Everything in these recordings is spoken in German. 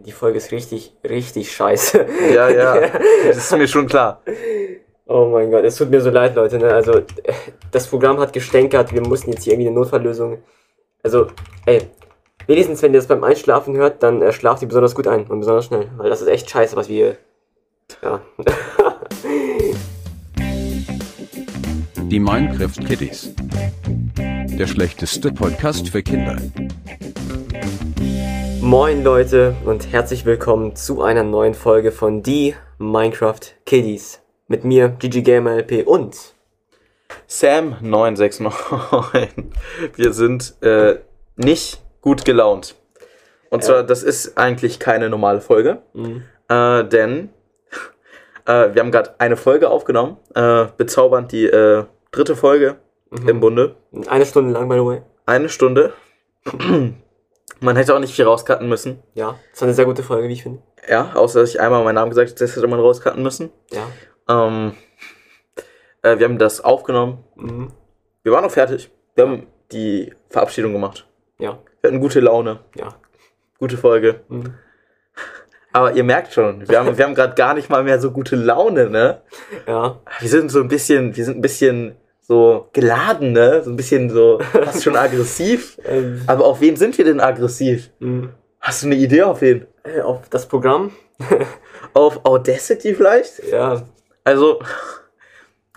Die Folge ist richtig, richtig scheiße. Ja, ja, das ist mir schon klar. Oh mein Gott, es tut mir so leid, Leute. Ne? Also, das Programm hat gestänkert. Wir mussten jetzt hier irgendwie eine Notfalllösung. Also, ey, wenigstens wenn ihr das beim Einschlafen hört, dann äh, schlaft ihr besonders gut ein und besonders schnell. Weil das ist echt scheiße, was wir. Ja. Die Minecraft Kiddies. Der schlechteste Podcast für Kinder. Moin Leute und herzlich willkommen zu einer neuen Folge von Die Minecraft Kiddies. Mit mir, GG Gamer LP und Sam969. Wir sind äh, nicht gut gelaunt. Und Ja. zwar, das ist eigentlich keine normale Folge, Mhm. äh, denn äh, wir haben gerade eine Folge aufgenommen, äh, bezaubernd die äh, dritte Folge Mhm. im Bunde. eine Stunde lang, by the way. Eine Stunde. Man hätte auch nicht viel rauscutten müssen. Ja, das war eine sehr gute Folge, wie ich finde. Ja, außer dass ich einmal meinen Namen gesagt habe, das hätte man rauscutten müssen. Ja. Ähm, äh, wir haben das aufgenommen. Mhm. Wir waren auch fertig. Wir haben die Verabschiedung gemacht. Ja. Wir hatten gute Laune. Ja. Gute Folge. Mhm. Aber ihr merkt schon, wir haben, wir haben gerade gar nicht mal mehr so gute Laune, ne? Ja. Wir sind so ein bisschen, wir sind ein bisschen so geladen, ne? So ein bisschen so fast schon aggressiv. Ähm, Aber auf wen sind wir denn aggressiv? mhm. Hast du eine Idee auf wen? Äh, auf das Programm? Auf Audacity vielleicht? Ja. Also,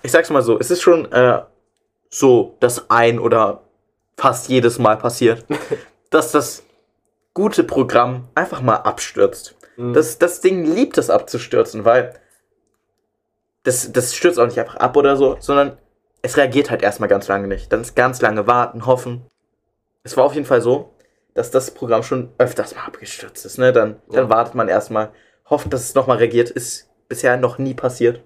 ich sag's mal so, es ist schon äh, so, dass ein oder fast jedes Mal passiert, dass das gute Programm einfach mal abstürzt. Mhm. Das, das Ding liebt es abzustürzen, weil das, das stürzt auch nicht einfach ab oder so, sondern es reagiert halt erstmal ganz lange nicht. Dann ist ganz lange warten, hoffen. Es war auf jeden Fall so, dass das Programm schon öfters mal abgestürzt ist. Ne? Dann, dann Ja. wartet man erstmal, hofft, dass es nochmal reagiert. Ist bisher noch nie passiert.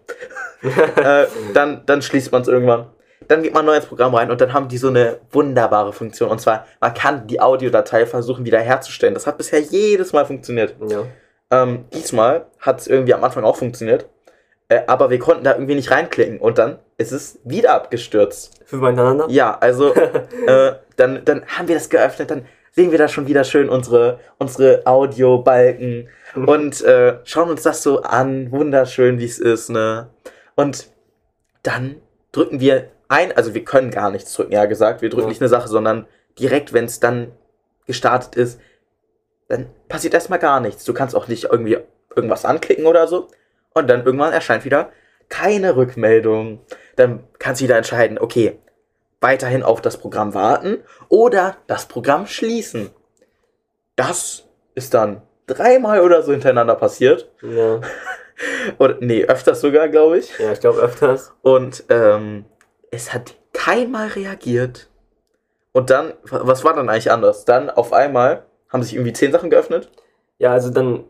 äh, dann, dann schließt man es irgendwann. Dann geht man neu ins Programm rein und dann haben die so eine wunderbare Funktion. Und zwar, man kann die Audiodatei versuchen wiederherzustellen. Das hat bisher jedes Mal funktioniert. ja. Ähm, diesmal hat es irgendwie am Anfang auch funktioniert. Äh, aber wir konnten da irgendwie nicht reinklicken. Und dann ist es wieder abgestürzt. Fünfmal hintereinander? Ja, also äh, dann, dann haben wir das geöffnet, dann sehen wir da schon wieder schön unsere, unsere Audiobalken und äh, schauen uns das so an, wunderschön, wie es ist, ne? Und dann drücken wir ein, also wir können gar nichts drücken, ja gesagt, wir drücken Ja. nicht eine Sache, sondern direkt, wenn es dann gestartet ist, dann passiert erstmal gar nichts. Du kannst auch nicht irgendwie irgendwas anklicken oder so. Und dann irgendwann erscheint wieder keine Rückmeldung. Dann kannst du wieder entscheiden, okay, weiterhin auf das Programm warten oder das Programm schließen. Das ist dann dreimal oder so hintereinander passiert. Ja. Oder nee, öfters sogar, glaube ich. Ja, ich glaube öfters. Und ähm, es hat keinmal reagiert. Und dann, wa- was war dann eigentlich anders? Dann auf einmal haben sich irgendwie zehn Sachen geöffnet. Ja, also dann,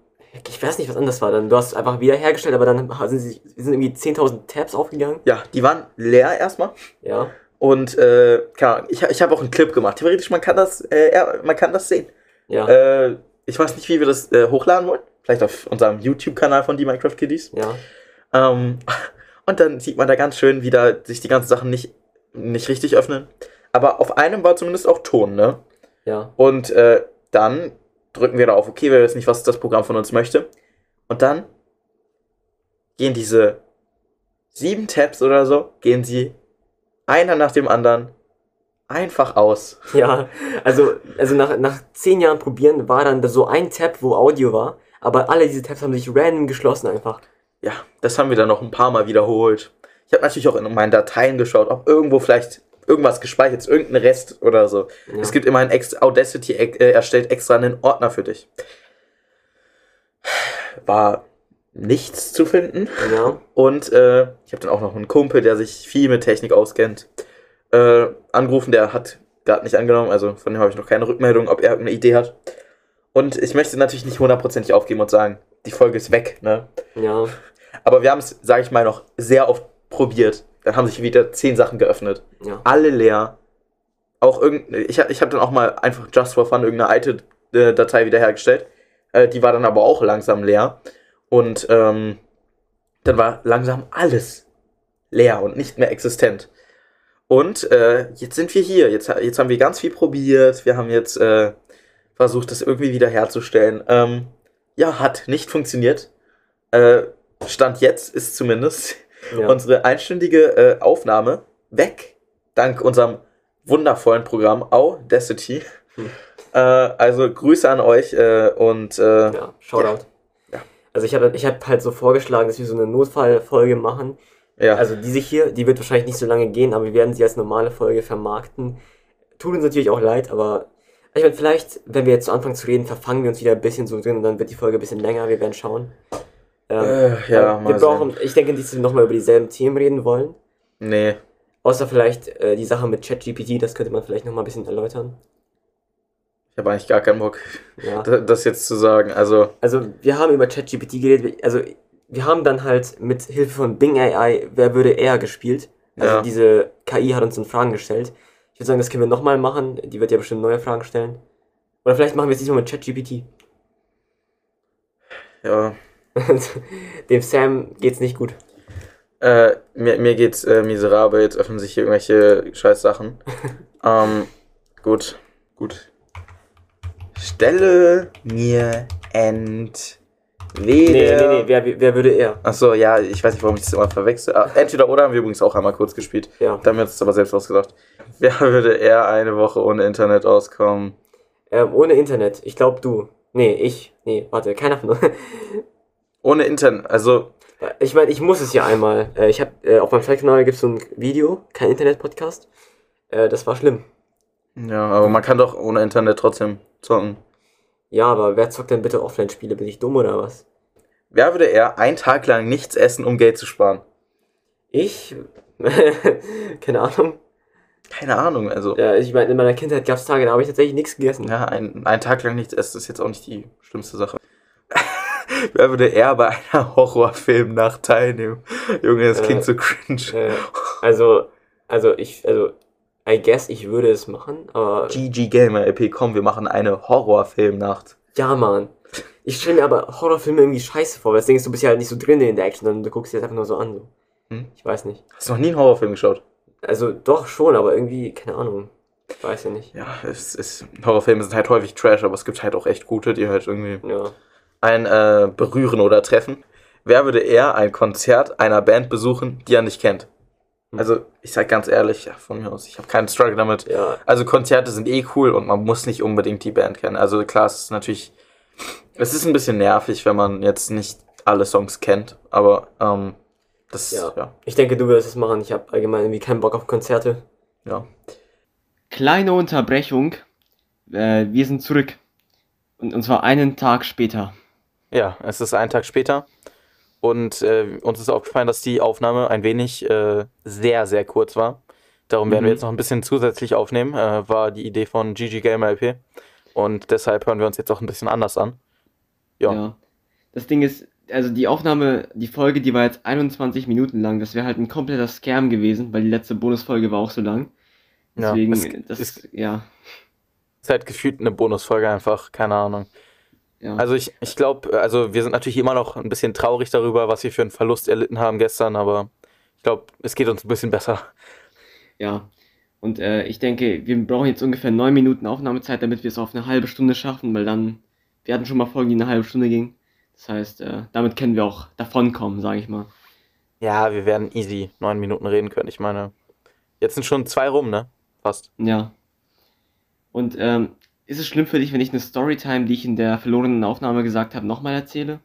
ich weiß nicht, was anders war. Dann, du hast es einfach wiederhergestellt, aber dann sind, sie, sind irgendwie 10.000 Tabs aufgegangen. Ja, die waren leer erstmal. Ja. Und äh, keine Ahnung, ich, ich habe auch einen Clip gemacht. Theoretisch, man kann das, äh, ja, man kann das sehen. Ja. Äh, ich weiß nicht, wie wir das äh, hochladen wollen. Vielleicht auf unserem YouTube-Kanal von die Minecraft Kiddies. ja. Ähm, und dann sieht man da ganz schön, wie da sich die ganzen Sachen nicht, nicht richtig öffnen. Aber auf einem war zumindest auch Ton, ne? Ja. Und äh, dann drücken wir da auf OK, wir wissen nicht, was das Programm von uns möchte. Und dann gehen diese sieben Tabs oder so, gehen sie einer nach dem anderen einfach aus. Ja. Also, also nach, nach 10 Jahren probieren war dann so ein Tab, wo Audio war. Aber alle diese Tabs haben sich random geschlossen einfach. Ja, das haben wir dann noch ein paar Mal wiederholt. Ich habe natürlich auch in meinen Dateien geschaut, ob irgendwo vielleicht irgendwas gespeichert irgendein Rest oder so. Ja. Es gibt immer ein Audacity äh, erstellt extra einen Ordner für dich. War nichts zu finden. Ja. Und äh, ich habe dann auch noch einen Kumpel, der sich viel mit Technik auskennt, äh, angerufen. Der hat gerade nicht angenommen, also von dem habe ich noch keine Rückmeldung, ob er irgendeine Idee hat. Und ich möchte natürlich nicht hundertprozentig aufgeben und sagen, die Folge ist weg, ne? Ja. Aber wir haben es, sage ich mal, noch sehr oft probiert. Dann haben sich wieder zehn Sachen geöffnet. Ja. Alle leer. Auch irgend, ich, ich habe dann auch mal einfach just for fun irgendeine alte äh, Datei wiederhergestellt. Äh, die war dann aber auch langsam leer. Und ähm, dann war langsam alles leer und nicht mehr existent. Und äh, jetzt sind wir hier. Jetzt, jetzt haben wir ganz viel probiert. Wir haben jetzt äh, versucht, das irgendwie wiederherzustellen. Ähm, ja, hat nicht funktioniert. Äh, Stand jetzt ist zumindest Ja. unsere einstündige äh, Aufnahme weg. Dank unserem wundervollen Programm Audacity. Hm. Äh, also Grüße an euch äh, und äh, Ja, Shoutout. Ja. Also ich habe ich hab halt so vorgeschlagen, dass wir so eine Notfallfolge machen. ja. Also diese hier, die wird wahrscheinlich nicht so lange gehen, aber wir werden sie als normale Folge vermarkten. Tut uns natürlich auch leid, aber ich meine, vielleicht, wenn wir jetzt so anfangen zu reden, verfangen wir uns wieder ein bisschen so drin und dann wird die Folge ein bisschen länger, wir werden schauen. Ähm, Äh, ja, äh, wir mal brauchen, ich denke nicht, dass wir nochmal über dieselben Themen reden wollen. nee. Außer vielleicht äh, die Sache mit ChatGPT, das könnte man vielleicht nochmal ein bisschen erläutern. Ich habe eigentlich gar keinen Bock, Ja. da- das jetzt zu sagen. Also, Also, wir haben über ChatGPT geredet. Also, wir haben dann halt mit Hilfe von Bing AI Wer würde eher gespielt. Also, Ja. diese KI hat uns dann Fragen gestellt. Ich würde sagen, das können wir nochmal machen. Die wird ja bestimmt neue Fragen stellen. Oder vielleicht machen wir es diesmal mit ChatGPT. ja. Dem Sam geht's nicht gut. Äh, mir, mir geht's äh, miserabel, jetzt öffnen sich hier irgendwelche Scheißsachen. ähm, gut, gut. Stelle mir entweder. Nee, nee, nee, wer, wer würde eher? Achso, ja, ich weiß nicht, warum ich das immer verwechsel. Ah, entweder oder haben wir übrigens auch einmal kurz gespielt. Ja. Da haben wir uns aber selbst ausgedacht. Wer würde eher eine Woche ohne Internet auskommen? Ähm, ohne Internet. Ich glaube, du. Nee, ich. Nee, warte, keiner von uns. Ohne Internet, also, Ich meine, ich muss es ja einmal. Äh, ich habe äh, auf meinem Zweitkanal gibt es so ein Video, kein Internet-Podcast. Äh, das war schlimm. ja, aber man kann doch ohne Internet trotzdem zocken. Ja, aber wer zockt denn bitte Offline-Spiele? Bin ich dumm oder was? Wer würde eher einen Tag lang nichts essen, um Geld zu sparen? Ich? Keine Ahnung. Keine Ahnung, also. Ja, ich meine, in meiner Kindheit gab es Tage, da habe ich tatsächlich nichts gegessen. Ja, ein, ein Tag lang nichts essen ist jetzt auch nicht die schlimmste Sache. Wer würde eher bei einer Horrorfilmnacht teilnehmen? Junge, das Äh, klingt so cringe. Äh, also, also ich, also, I guess, ich würde es machen, aber GG Gamer LP, komm, wir machen eine Horrorfilmnacht. ja, Mann. Ich stelle mir aber Horrorfilme irgendwie scheiße vor, weil das Ding ist, du bist ja halt nicht so drin in der Action, sondern du guckst dir das einfach nur so an. So. Hm? Ich weiß nicht. Hast du noch nie einen Horrorfilm geschaut? Also, doch schon, aber irgendwie, keine Ahnung. Ich weiß ja nicht. Ja, es ist. Horrorfilme sind halt häufig Trash, aber es gibt halt auch echt gute, die halt irgendwie Ja. Ein äh, berühren oder treffen. Wer würde eher ein Konzert einer Band besuchen, die er nicht kennt? Also, ich sag ganz ehrlich, ja, von mir aus, ich habe keinen Struggle damit. Ja, Also Konzerte sind eh cool und man muss nicht unbedingt die Band kennen. Also klar, es ist natürlich, es ist ein bisschen nervig, wenn man jetzt nicht alle Songs kennt, aber ähm, das, Ja. ja, ja. ich denke, du wirst es machen. Ich habe allgemein irgendwie keinen Bock auf Konzerte. Kleine Unterbrechung. Äh, wir sind zurück. Und, und zwar einen Tag später. Ja, es ist ein Tag später und äh, uns ist aufgefallen, dass die Aufnahme ein wenig äh, sehr, sehr kurz war. Darum werden Mhm. wir jetzt noch ein bisschen zusätzlich aufnehmen, äh, war die Idee von GG Gamer LP und deshalb hören wir uns jetzt auch ein bisschen anders an. Ja. Das Ding ist, also die Aufnahme, die Folge, die war jetzt 21 Minuten lang. Das wäre halt ein kompletter Scam gewesen, weil die letzte Bonusfolge war auch so lang. Ja, Deswegen, es das ist- ja. Ist halt gefühlt eine Bonusfolge einfach, keine Ahnung. Ja. Also ich, ich glaube, also wir sind natürlich immer noch ein bisschen traurig darüber, was wir für einen Verlust erlitten haben gestern, aber ich glaube, es geht uns ein bisschen besser. Ja. Und äh, ich denke, wir brauchen jetzt ungefähr neun Minuten Aufnahmezeit, damit wir es auf eine halbe Stunde schaffen, weil dann, wir hatten schon mal Folgen, die eine halbe Stunde gingen. Das heißt, äh, damit können wir auch davonkommen, sage ich mal. Ja, wir werden easy neun Minuten reden können. Ich meine, jetzt sind schon zwei rum, ne? Fast. Ja. Und ähm, ist es schlimm für dich, wenn ich eine Storytime, die ich in der verlorenen Aufnahme gesagt habe, nochmal erzähle?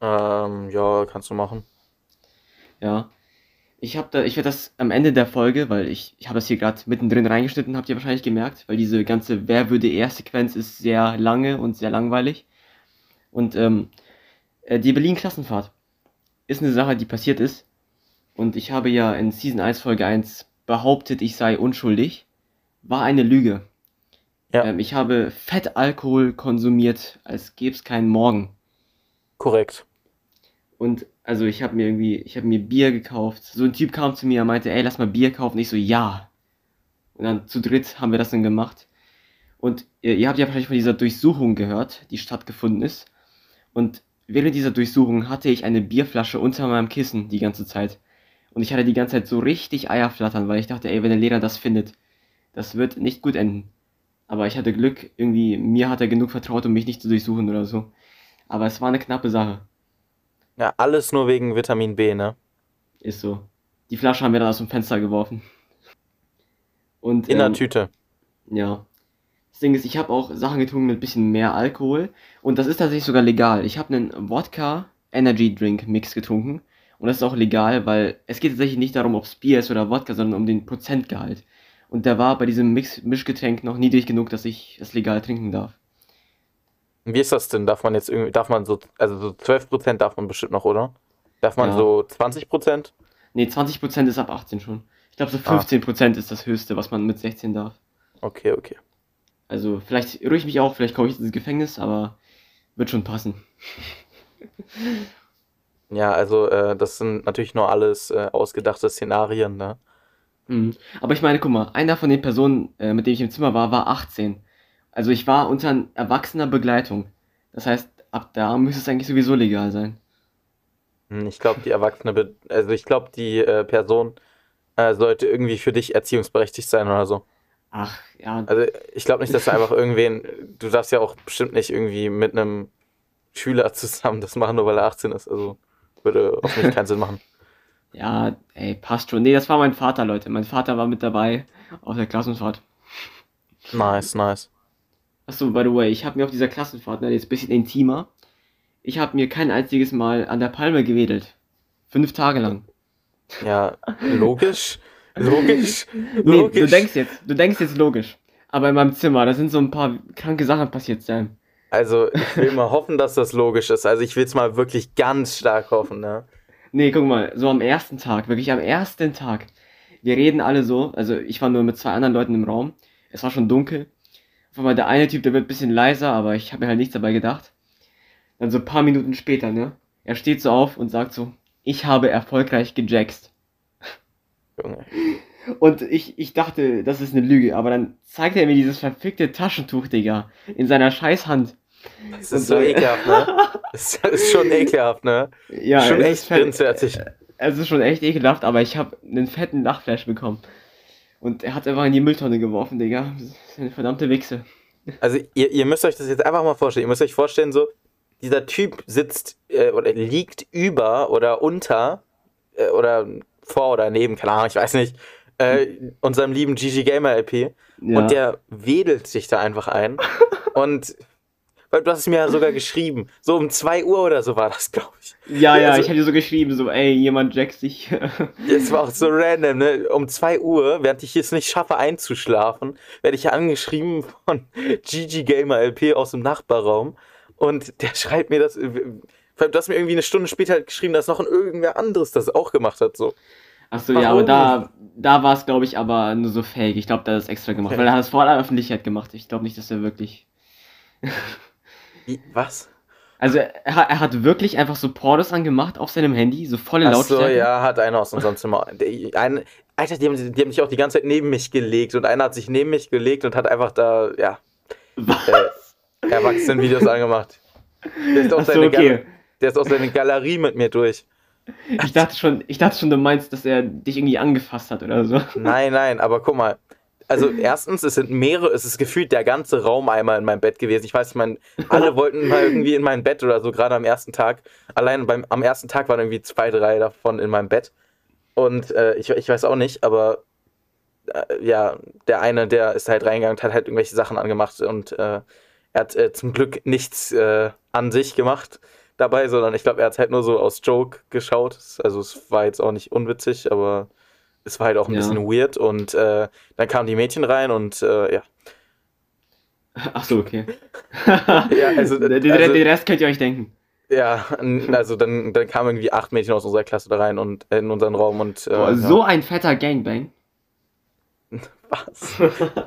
Ähm, ja, kannst du machen. Ja. Ich habe da, ich werde das am Ende der Folge, weil ich, ich habe das hier gerade mittendrin reingeschnitten, habt ihr wahrscheinlich gemerkt, weil diese ganze Wer würde er Sequenz ist sehr lange und sehr langweilig. Und ähm, äh, die Berlin-Klassenfahrt ist eine Sache, die passiert ist. Und ich habe ja in Season 1, Folge 1 behauptet, ich sei unschuldig. War eine Lüge. Ja. Ähm, ich habe Fettalkohol konsumiert, als gäbe es keinen Morgen. Korrekt. Und also ich habe mir irgendwie, ich habe mir Bier gekauft. So ein Typ kam zu mir und meinte, ey, lass mal Bier kaufen. Ich so, ja. Und dann zu dritt haben wir das dann gemacht. Und ihr, ihr habt ja wahrscheinlich von dieser Durchsuchung gehört, die stattgefunden ist. Und während dieser Durchsuchung hatte ich eine Bierflasche unter meinem Kissen die ganze Zeit. Und ich hatte die ganze Zeit so richtig Eierflattern, weil ich dachte, ey, wenn der Lehrer das findet, das wird nicht gut enden. Aber ich hatte Glück, irgendwie, mir hat er genug vertraut, um mich nicht zu durchsuchen oder so. Aber es war eine knappe Sache. Ja, alles nur wegen Vitamin B, ne? Ist so. Die Flasche haben wir dann aus dem Fenster geworfen. Und, In der ähm, Tüte. Ja. Das Ding ist, ich habe auch Sachen getrunken mit ein bisschen mehr Alkohol. Und das ist tatsächlich sogar legal. Ich habe einen Wodka Energy Drink Mix getrunken. Und das ist auch legal, weil es geht tatsächlich nicht darum, ob es Bier ist oder Wodka, sondern um den Prozentgehalt. Und der war bei diesem Mix Mischgetränk noch niedrig genug, dass ich es legal trinken darf. Wie ist das denn? Darf man jetzt irgendwie, darf man so, also so 12% darf man bestimmt noch, oder? Darf man Ja. so 20%? Nee, 20% ist ab 18 schon. Ich glaube, so Ah. 15% ist das höchste, was man mit 16 darf. Okay, okay. Also, vielleicht irre ich mich auch, vielleicht komme ich ins Gefängnis, aber wird schon passen. Ja, also äh, das sind natürlich nur alles äh, ausgedachte Szenarien, ne? Mhm. Aber ich meine, guck mal, einer von den Personen, äh, mit dem ich im Zimmer war, war 18. Also ich war unter erwachsener Begleitung. Das heißt, ab da müsste es eigentlich sowieso legal sein. Hm, Ich glaube, die Erwachsene, be- also ich glaube, die äh, Person äh, sollte irgendwie für dich erziehungsberechtigt sein oder so. Ach, ja. Also ich glaube nicht, dass du einfach irgendwen, du darfst ja auch bestimmt nicht irgendwie mit einem Schüler zusammen das machen, nur weil er 18 ist. Also würde auf mich keinen Sinn machen. Ja, ey, passt schon. Nee, das war mein Vater, Leute. Mein Vater war mit dabei auf der Klassenfahrt. Nice, nice. Achso, by the way, ich habe mir auf dieser Klassenfahrt, ne, jetzt ein bisschen intimer, ich habe mir kein einziges Mal an der Palme gewedelt. Fünf Tage lang. Ja, logisch. Logisch. Nee, Logisch. du denkst jetzt, du denkst jetzt logisch. Aber in meinem Zimmer, da sind so ein paar kranke Sachen passiert sein. Also, ich will mal hoffen, dass das logisch ist. Also, ich will es mal wirklich ganz stark hoffen, ne? Nee, guck mal, so am ersten Tag, wirklich am ersten Tag. Wir reden alle so, also ich war nur mit zwei anderen Leuten im Raum. Es war schon dunkel. Auf einmal der eine Typ, der wird ein bisschen leiser, aber ich habe mir halt nichts dabei gedacht. Dann so ein paar Minuten später, ne? Er steht so auf und sagt so, ich habe erfolgreich gejackst. Junge. Und ich, ich dachte, das ist eine Lüge, aber dann zeigt er mir dieses verfickte Taschentuch, Digga, in seiner Scheißhand. Das ist so ekelhaft, ne? Das ist schon ekelhaft, ne? Ja, schon es echt grenzwertig. Es ist schon echt ekelhaft, aber ich habe einen fetten Lachflash bekommen. Und er hat einfach in die Mülltonne geworfen, Digga. Das ist eine verdammte Wichse. Also, ihr, ihr müsst euch das jetzt einfach mal vorstellen. Ihr müsst euch vorstellen, so, dieser Typ sitzt äh, oder liegt über oder unter äh, oder vor oder neben, keine Ahnung, ich weiß nicht, äh, unserem lieben GG Gamer LP. Ja. Und der wedelt sich da einfach ein. und weil du hast es mir ja sogar geschrieben. So um 2 Uhr oder so war das, glaube ich. ja, ja, also- ich hatte so geschrieben, so, ey, jemand jackt sich. Es war auch so random, ne? Um 2 Uhr, während ich es nicht schaffe einzuschlafen, werde ich angeschrieben von GG Gamer LP aus dem Nachbarraum. Und der schreibt mir das. äh, Du hast mir irgendwie eine Stunde später geschrieben, dass noch ein irgendwer anderes das auch gemacht hat. So. Achso, ja, aber da, da war es, glaube ich, aber nur so fake. Ich glaube, da hat es extra gemacht, weil er hat es vor aller Öffentlichkeit gemacht. Ich glaube nicht, dass er wirklich. Was? Also, er, hat- er hat wirklich einfach so Pornos angemacht auf seinem Handy, so volle Ach so, Lautstärke. ja, hat einer aus unserem Zimmer. Ein, Alter, die haben, die haben sich auch die ganze Zeit neben mich gelegt und einer hat sich neben mich gelegt und hat einfach da, ja, äh, Erwachsenenvideos angemacht. Der ist, auch Achso, seine okay. Gal- der ist auch seine Galerie mit mir durch. Ich dachte schon, ich dachte schon, du meinst, dass er dich irgendwie angefasst hat oder so. Nein, nein, aber guck mal. Also erstens, es sind mehrere, es ist gefühlt der ganze Raum einmal in meinem Bett gewesen. Ich weiß, ich meine, alle wollten mal irgendwie in mein Bett oder so, gerade am ersten Tag. Allein beim, am ersten Tag waren irgendwie zwei, drei davon in meinem Bett. Und äh, ich, ich weiß auch nicht, aber äh, ja, der eine, der ist halt reingegangen und hat halt irgendwelche Sachen angemacht und äh, er hat äh, zum Glück nichts äh, an sich gemacht dabei, sondern ich glaube, er hat halt nur so aus Joke geschaut. Also es war jetzt auch nicht unwitzig, aber es war halt auch ein Ja. bisschen weird und äh, dann kamen die Mädchen rein und äh, ja. Achso, okay. Ja, also- den, also- den Rest könnt ihr euch denken. Ja, also dann, dann kamen irgendwie acht Mädchen aus unserer Klasse da rein und in unseren Raum und äh, Boah, ja. so ein fetter Gangbang. was?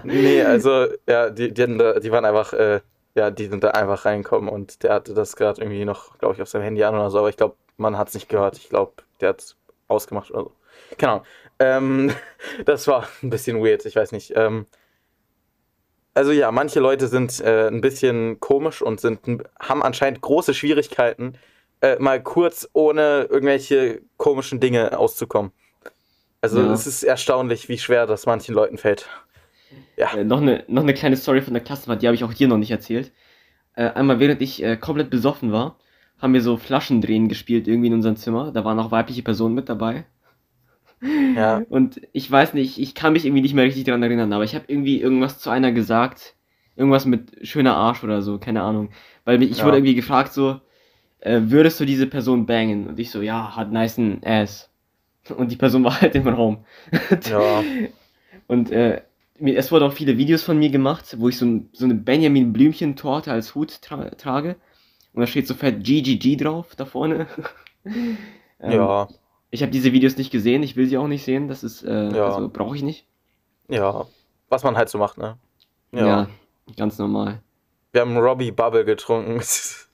nee, also ja, die, die, da, die waren einfach, äh, ja, die sind da einfach reingekommen und der hatte das gerade irgendwie noch, glaube ich, auf seinem Handy an oder so, aber ich glaube, man hat es nicht gehört. Ich glaube, der hat es ausgemacht oder so. Keine Ahnung. Ähm, das war ein bisschen weird, ich weiß nicht. Ähm, also ja, manche Leute sind äh, ein bisschen komisch und sind, haben anscheinend große Schwierigkeiten, äh, mal kurz ohne irgendwelche komischen Dinge auszukommen. Also Ja. es ist erstaunlich, wie schwer das manchen Leuten fällt. Äh, noch, eine, noch eine kleine Story von der Klassenfahrt, die habe ich auch dir noch nicht erzählt. äh, einmal während ich äh, komplett besoffen war, haben wir so Flaschendrehen gespielt irgendwie in unserem Zimmer. Da waren auch weibliche Personen mit dabei. Ja. Und ich weiß nicht, ich kann mich irgendwie nicht mehr richtig daran erinnern, aber ich habe irgendwie irgendwas zu einer gesagt. Irgendwas mit schöner Arsch oder so, keine Ahnung. Weil ich Ja. wurde irgendwie gefragt so, äh, würdest du diese Person bangen? Und ich so, ja, hat nice Ass. Und die Person war halt im Raum. Ja. Und äh, es wurden auch viele Videos von mir gemacht, wo ich so, ein, so eine Benjamin Blümchen-Torte als Hut tra trage. Und da steht so fett GGG drauf, da vorne. ähm, Ja. Ich habe diese Videos nicht gesehen, ich will sie auch nicht sehen, das ist, äh, Ja. also brauche ich nicht. Ja. Was man halt so macht, ne? Ja, ganz normal. Wir haben Robbie Bubble getrunken.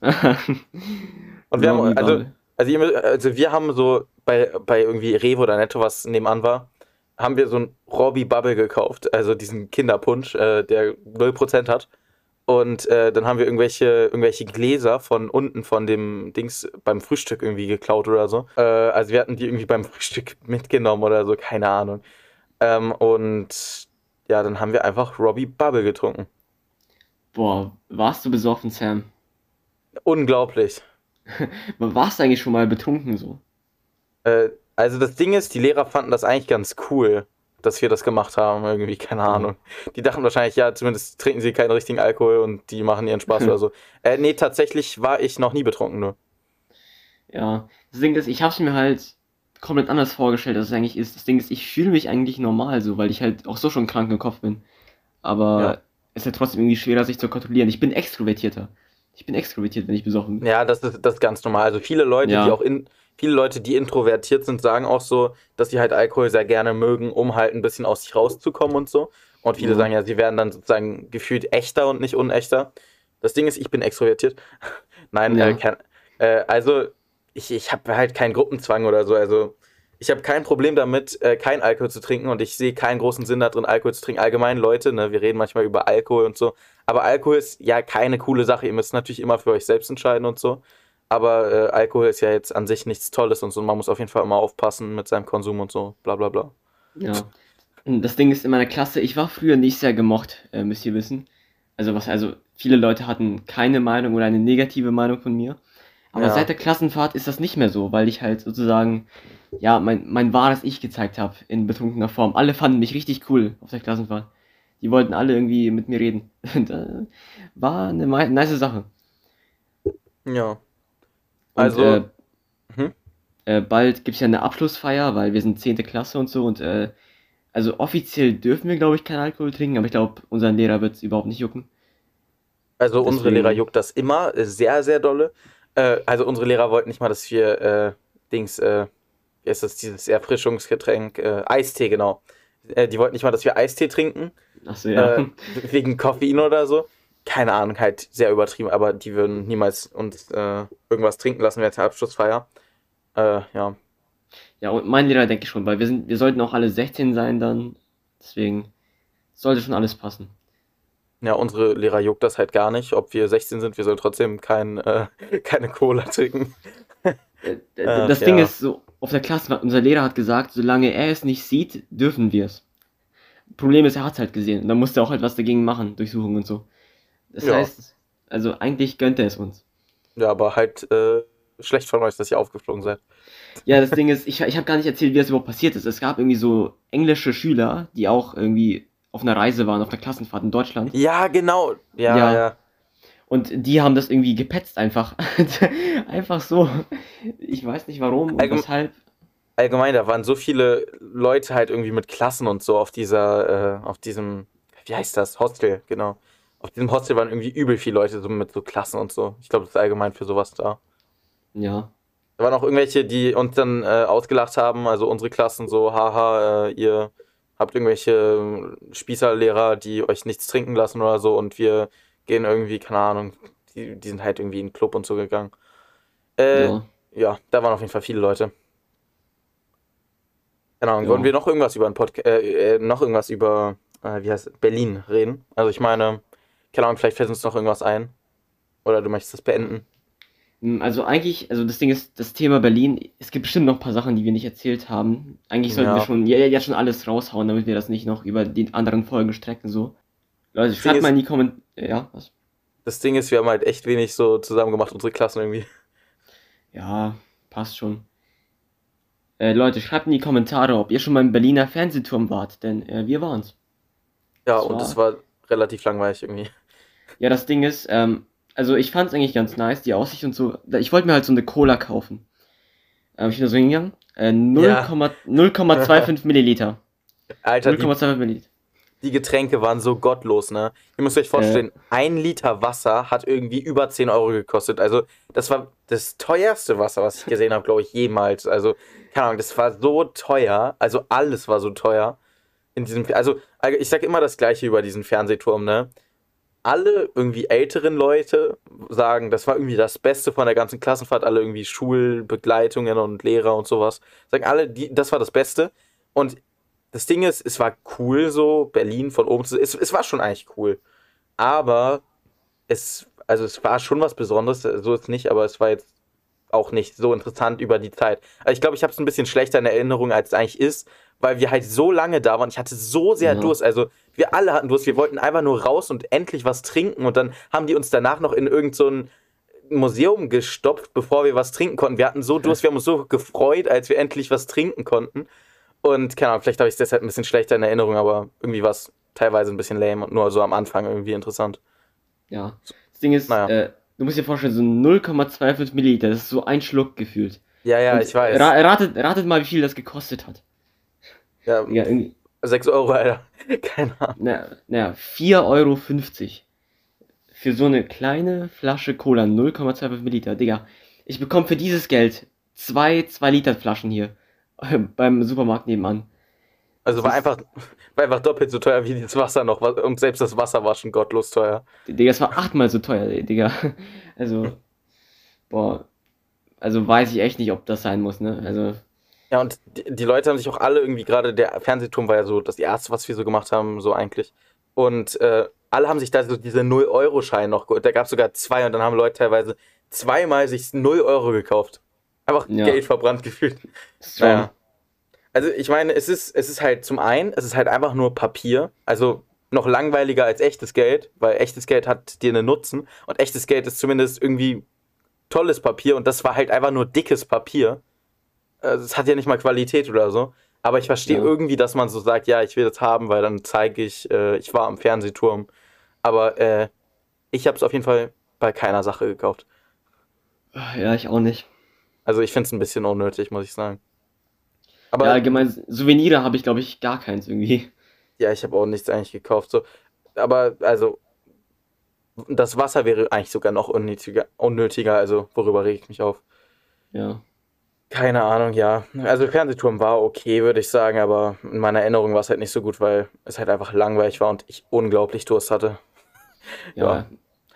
Und wir haben, also, also, müsst- also wir haben so bei, bei irgendwie Revo oder Netto, was nebenan war, haben wir so ein Robbie Bubble gekauft, also diesen Kinderpunsch, äh, der 0% hat. Und äh, dann haben wir irgendwelche, irgendwelche Gläser von unten von dem Dings beim Frühstück irgendwie geklaut oder so. Äh, also wir hatten die irgendwie beim Frühstück mitgenommen oder so, keine Ahnung. Ähm, und ja, dann haben wir einfach Robbie Bubble getrunken. Boah, warst du besoffen, Sam? Unglaublich. Warst du eigentlich schon mal betrunken so? Äh, also das Ding ist, die Lehrer fanden das eigentlich ganz cool, dass wir das gemacht haben, irgendwie, keine Ahnung. Die dachten wahrscheinlich, ja, zumindest trinken sie keinen richtigen Alkohol und die machen ihren Spaß oder so. Äh, nee, tatsächlich war ich noch nie betrunken, nur. Ja, das Ding ist, ich hab's mir halt komplett anders vorgestellt, als es eigentlich ist. Das Ding ist, ich fühle mich eigentlich normal so, weil ich halt auch so schon krank im Kopf bin. Aber Ja. es ist halt trotzdem irgendwie schwerer, sich zu kontrollieren. Ich bin extrovertierter. Ich bin extrovertiert, wenn ich besoffen bin. Ja, das ist, das ist ganz normal. Also viele Leute, Ja. die auch in, viele Leute, die introvertiert sind, sagen auch so, dass sie halt Alkohol sehr gerne mögen, um halt ein bisschen aus sich rauszukommen und so. Und viele Ja. sagen ja, sie werden dann sozusagen gefühlt echter und nicht unechter. Das Ding ist, ich bin extrovertiert. Nein, Ja. äh, kein, äh, also ich, ich habe halt keinen Gruppenzwang oder so. Also ich habe kein Problem damit, äh, kein Alkohol zu trinken und ich sehe keinen großen Sinn darin, Alkohol zu trinken. Allgemein, Leute, ne, wir reden manchmal über Alkohol und so. Aber Alkohol ist ja keine coole Sache. Ihr müsst natürlich immer für euch selbst entscheiden und so. Aber äh, Alkohol ist ja jetzt an sich nichts Tolles und so. Man muss auf jeden Fall immer aufpassen mit seinem Konsum und so. Bla bla bla. Ja. Das Ding ist in meiner Klasse, ich war früher nicht sehr gemocht, äh, müsst ihr wissen. Also was, also viele Leute hatten keine Meinung oder eine negative Meinung von mir. Aber Ja. seit der Klassenfahrt ist das nicht mehr so, weil ich halt sozusagen, ja, mein, mein wahres Ich gezeigt habe in betrunkener Form. Alle fanden mich richtig cool auf der Klassenfahrt. Die wollten alle irgendwie mit mir reden. Und, äh, war eine nice Sache. Ja. Also, äh, mhm. äh, bald gibt es ja eine Abschlussfeier, weil wir sind 10. Klasse und so. Und äh, also offiziell dürfen wir, glaube ich, keinen Alkohol trinken, aber ich glaube, unseren Lehrer wird es überhaupt nicht jucken. Also unsere Deswegen- Lehrer juckt das immer äh, sehr, sehr dolle. Äh, also unsere Lehrer wollten nicht mal, dass wir äh, Dings, äh, wie heißt das, dieses Erfrischungsgetränk, äh, Eistee, genau. Äh, die wollten nicht mal, dass wir Eistee trinken, Achso, ja. äh, wegen Koffein oder so. Keine Ahnung, halt sehr übertrieben, aber die würden niemals uns äh, irgendwas trinken lassen während der Abschlussfeier. Äh, ja. Ja, und mein Lehrer denke ich schon, weil wir sind, wir sollten auch alle 16 sein dann. Deswegen sollte schon alles passen. Ja, unsere Lehrer juckt das halt gar nicht, ob wir 16 sind, wir sollen trotzdem kein, äh, keine Cola trinken. Äh, Äh, das Ding ja. ist so, auf der Klasse, unser Lehrer hat gesagt, solange er es nicht sieht, dürfen wir es. Problem ist, er hat es halt gesehen. Und dann musste er auch halt was dagegen machen, Durchsuchung und so. Das Ja. heißt, also eigentlich gönnt er es uns. Ja, aber halt äh, schlecht von euch, dass ihr aufgeflogen seid. Ja, das Ding ist, ich, ich habe gar nicht erzählt, wie das überhaupt passiert ist. Es gab irgendwie so englische Schüler, die auch irgendwie auf einer Reise waren, auf einer Klassenfahrt in Deutschland. Ja, genau. Ja, Ja. ja. Und die haben das irgendwie gepetzt einfach. einfach so. Ich weiß nicht warum und Allgem- weshalb. Allgemein, da waren so viele Leute halt irgendwie mit Klassen und so auf dieser, äh, auf diesem, wie heißt das? Hostel, genau. Auf diesem Hostel waren irgendwie übel viele Leute so mit so Klassen und so. Ich glaube, das ist allgemein für sowas da. Ja. Da waren auch irgendwelche, die uns dann äh, ausgelacht haben, also unsere Klassen so, haha, äh, ihr habt irgendwelche Spießerlehrer, die euch nichts trinken lassen oder so und wir gehen irgendwie, keine Ahnung, die, die sind halt irgendwie in den Club und so gegangen. Äh, ja. ja. da waren auf jeden Fall viele Leute. Keine Ahnung, Ja. wollen wir noch irgendwas über ein Podcast, äh, äh, noch irgendwas über, äh, wie heißt Berlin reden? Also ich meine, keine Ahnung, vielleicht fällt uns noch irgendwas ein. Oder du möchtest das beenden? Hm, Also eigentlich, also das Ding ist, das Thema Berlin, es gibt bestimmt noch ein paar Sachen, die wir nicht erzählt haben. Eigentlich sollten Ja. wir schon, ja, ja, schon alles raushauen, damit wir das nicht noch über die anderen Folgen strecken, so. Leute, schreibt ist- mal in die Kommentare, ja, was? Das Ding ist, wir haben halt echt wenig so zusammen gemacht, unsere Klassen irgendwie. Ja, passt schon. Äh, Leute, schreibt in die Kommentare, ob ihr schon mal im Berliner Fernsehturm wart, denn äh, wir waren's. Ja, Das und war- es war relativ langweilig irgendwie. Ja, das Ding ist, ähm, also ich fand's eigentlich ganz nice, die Aussicht und so. Ich wollte mir halt so eine Cola kaufen. Ähm, ich bin da so hingegangen. Äh, 0, Ja. 0,25 Milliliter. Alter, die, 0,25 Milliliter. die Getränke waren so gottlos, ne? Ihr müsst euch vorstellen, ein Liter Wasser hat irgendwie über 10 Euro gekostet. Also, das war das teuerste Wasser, was ich gesehen habe, glaube ich, jemals. Also, keine Ahnung, das war so teuer. Also, alles war so teuer. In diesem, also, ich sag immer das Gleiche über diesen Fernsehturm, ne? Alle irgendwie älteren Leute sagen, das war irgendwie das Beste von der ganzen Klassenfahrt, alle irgendwie Schulbegleitungen und Lehrer und sowas. Sagen alle, die, das war das Beste. Und das Ding ist, es war cool so, Berlin von oben zu es, es war schon eigentlich cool. Aber es, also es war schon was Besonderes, so ist nicht, aber es war jetzt auch nicht so interessant über die Zeit. Also ich glaube, ich habe es ein bisschen schlechter in Erinnerung, als es eigentlich ist, weil wir halt so lange da waren. Ich hatte so sehr Ja. Durst. Also wir alle hatten Durst. Wir wollten einfach nur raus und endlich was trinken. Und dann haben die uns danach noch in irgend so ein Museum gestopft, bevor wir was trinken konnten. Wir hatten so Durst, wir haben uns so gefreut, als wir endlich was trinken konnten. Und keine Ahnung, vielleicht habe ich es deshalb ein bisschen schlechter in Erinnerung, aber irgendwie war es teilweise ein bisschen lame und nur so am Anfang irgendwie interessant. Ja. Das Ding ist, Naja. äh, du musst dir vorstellen, so 0,25 Milliliter, das ist so ein Schluck gefühlt. Ja, ja, Und ich weiß. Ra ratet, ratet mal, wie viel das gekostet hat. Ja, Ja, irgendwie, 6 Euro, Alter. Keine Ahnung. na, na, 4,50 Euro. Für so eine kleine Flasche Cola, 0,25 Milliliter. Digga, ich bekomme für dieses Geld zwei 2 Liter Flaschen hier. Beim Supermarkt nebenan. Also war einfach, war einfach doppelt so teuer wie das Wasser noch. Und selbst das Wasser war schon gottlos teuer. Digga, das war achtmal so teuer, Digga. Also, boah. Also weiß ich echt nicht, ob das sein muss, ne? Also, Ja, und die, die Leute haben sich auch alle irgendwie, gerade der Fernsehturm war ja so das erste, was wir so gemacht haben, so eigentlich. Und äh, alle haben sich da so diese 0-Euro-Schein noch geholt. Da gab es sogar zwei und dann haben Leute teilweise zweimal sich 0 Euro gekauft. Einfach Ja. Geld verbrannt gefühlt. Naja. Also ich meine, es ist, es ist halt zum einen, es ist halt einfach nur Papier. Also noch langweiliger als echtes Geld, weil echtes Geld hat dir einen Nutzen und echtes Geld ist zumindest irgendwie tolles Papier und das war halt einfach nur dickes Papier. Also es hat ja nicht mal Qualität oder so. Aber ich verstehe Ja. irgendwie, dass man so sagt, ja, ich will das haben, weil dann zeige ich, äh, ich war am Fernsehturm. Aber äh, ich habe es auf jeden Fall bei keiner Sache gekauft. Ja, ich auch nicht. Also ich finde es ein bisschen unnötig, muss ich sagen. Aber ja, allgemein, Souvenire habe ich, glaube ich, gar keins irgendwie. Ja, ich habe auch nichts eigentlich gekauft. So. Aber also, das Wasser wäre eigentlich sogar noch unnötiger, unnötiger. Also, worüber rege ich mich auf? Ja. Keine Ahnung, ja. Also, Fernsehturm war okay, würde ich sagen, aber in meiner Erinnerung war es halt nicht so gut, weil es halt einfach langweilig war und ich unglaublich Durst hatte. Ja. Ja.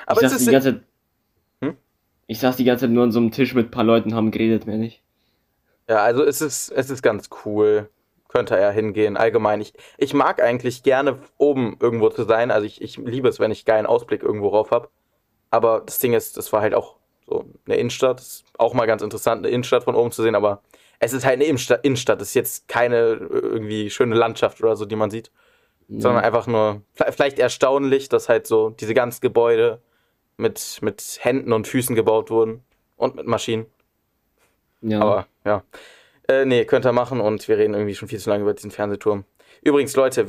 Aber ich es saß ist. die ganze Zeit. Hm? Ich saß die ganze Zeit nur an so einem Tisch mit ein paar Leuten, haben geredet, mehr nicht. Ja, also es ist, es ist ganz cool. Könnte er hingehen. Allgemein. Ich, ich mag eigentlich gerne oben irgendwo zu sein. Also ich, ich liebe es, wenn ich geilen Ausblick irgendwo rauf habe. Aber das Ding ist, das war halt auch so eine Innenstadt. Ist auch mal ganz interessant, eine Innenstadt von oben zu sehen, aber es ist halt eine Innenstadt. Innenstadt. Es ist jetzt keine äh, irgendwie schöne Landschaft oder so, die man sieht. Sondern einfach nur, vielleicht erstaunlich, dass halt so diese ganzen Gebäude mit, mit Händen und Füßen gebaut wurden. Und mit Maschinen. Ja. Aber ja. Äh, nee, könnt ihr machen und wir reden irgendwie schon viel zu lange über diesen Fernsehturm. Übrigens, Leute,